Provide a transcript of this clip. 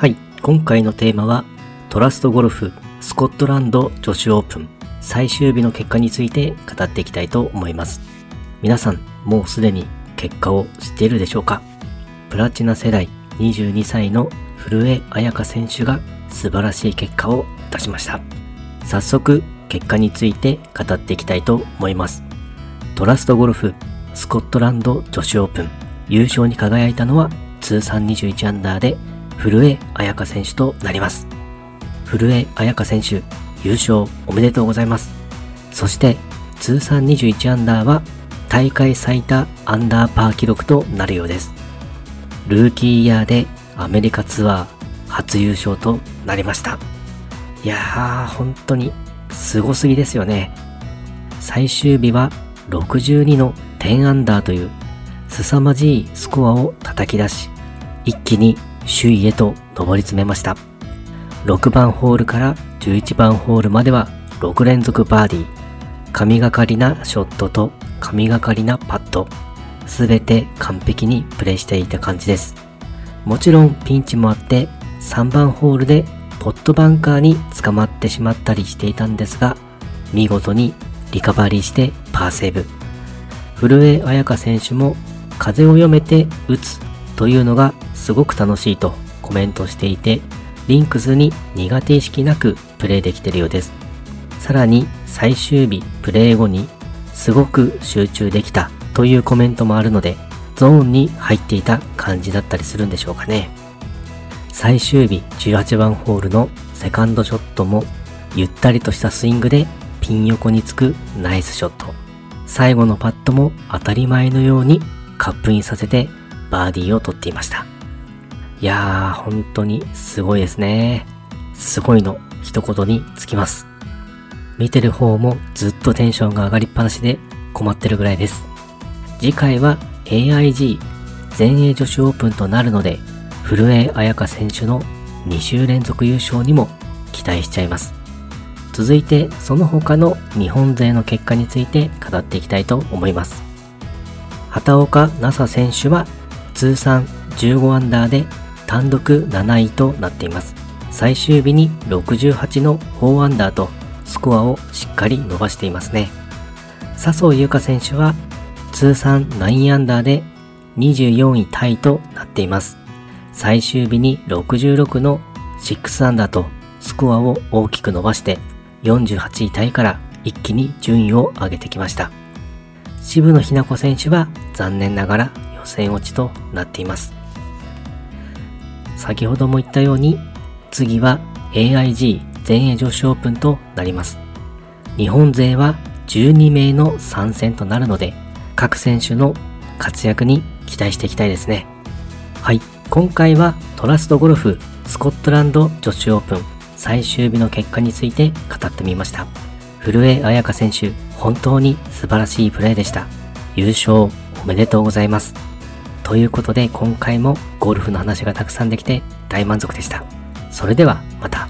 はい、今回のテーマはトラストゴルフスコットランド女子オープン最終日の結果について語っていきたいと思います。皆さん、もうすでに結果を知っているでしょうか？プラチナ世代22歳の古江彩佳選手が素晴らしい結果を出しました。早速、結果について語っていきたいと思います。トラストゴルフスコットランド女子オープン優勝に輝いたのは通算21アンダーで古江彩佳選手となります。古江彩佳選手、優勝おめでとうございます。そして、通算21アンダーは大会最多アンダーパー記録となるようです。ルーキーイヤーでアメリカツアー初優勝となりました。いやー、本当にすごすぎですよね。最終日は62の10アンダーという凄まじいスコアを叩き出し、一気に首位へと上り詰めました。6番ホールから11番ホールまでは6連続バーディー。神がかりなショットと神がかりなパット。すべて完璧にプレイしていた感じです。もちろんピンチもあって3番ホールでポットバンカーに捕まってしまったりしていたんですが、見事にリカバリーしてパーセーブ。古江彩佳選手も風を読めて打つというのがすごく楽しいとコメントしていて、リンクスに苦手意識なくプレイできてるようです。さらに最終日プレイ後にすごく集中できたというコメントもあるので、ゾーンに入っていた感じだったりするんでしょうかね。最終日18番ホールのセカンドショットもゆったりとしたスイングでピン横につくナイスショット。最後のパットも当たり前のようにカップインさせてバーディーを取っていました。いやー、本当にすごいですね。すごいの一言につきます。見てる方もずっとテンションが上がりっぱなしで困ってるぐらいです。次回は AIG 全英女子オープンとなるので、古江彩佳選手の2週連続優勝にも期待しちゃいます。続いてその他の日本勢の結果について語っていきたいと思います。畑岡奈紗選手は通算15アンダーで単独7位となっています。最終日に68の4アンダーとスコアをしっかり伸ばしていますね。笹生優花選手は通算9アンダーで24位タイとなっています。最終日に66の6アンダーとスコアを大きく伸ばして48位タイから一気に順位を上げてきました。渋野日向子選手は残念ながら予選落ちとなっています。先ほども言ったように次は AIG 全英女子オープンとなります。日本勢は12名の参戦となるので各選手の活躍に期待していきたいですね。はい、今回はトラストゴルフスコットランド女子オープン最終日の結果について語ってみました。古江彩佳選手、本当に素晴らしいプレーでした。優勝おめでとうございます。ということで今回もゴルフの話がたくさんできて大満足でした。それではまた。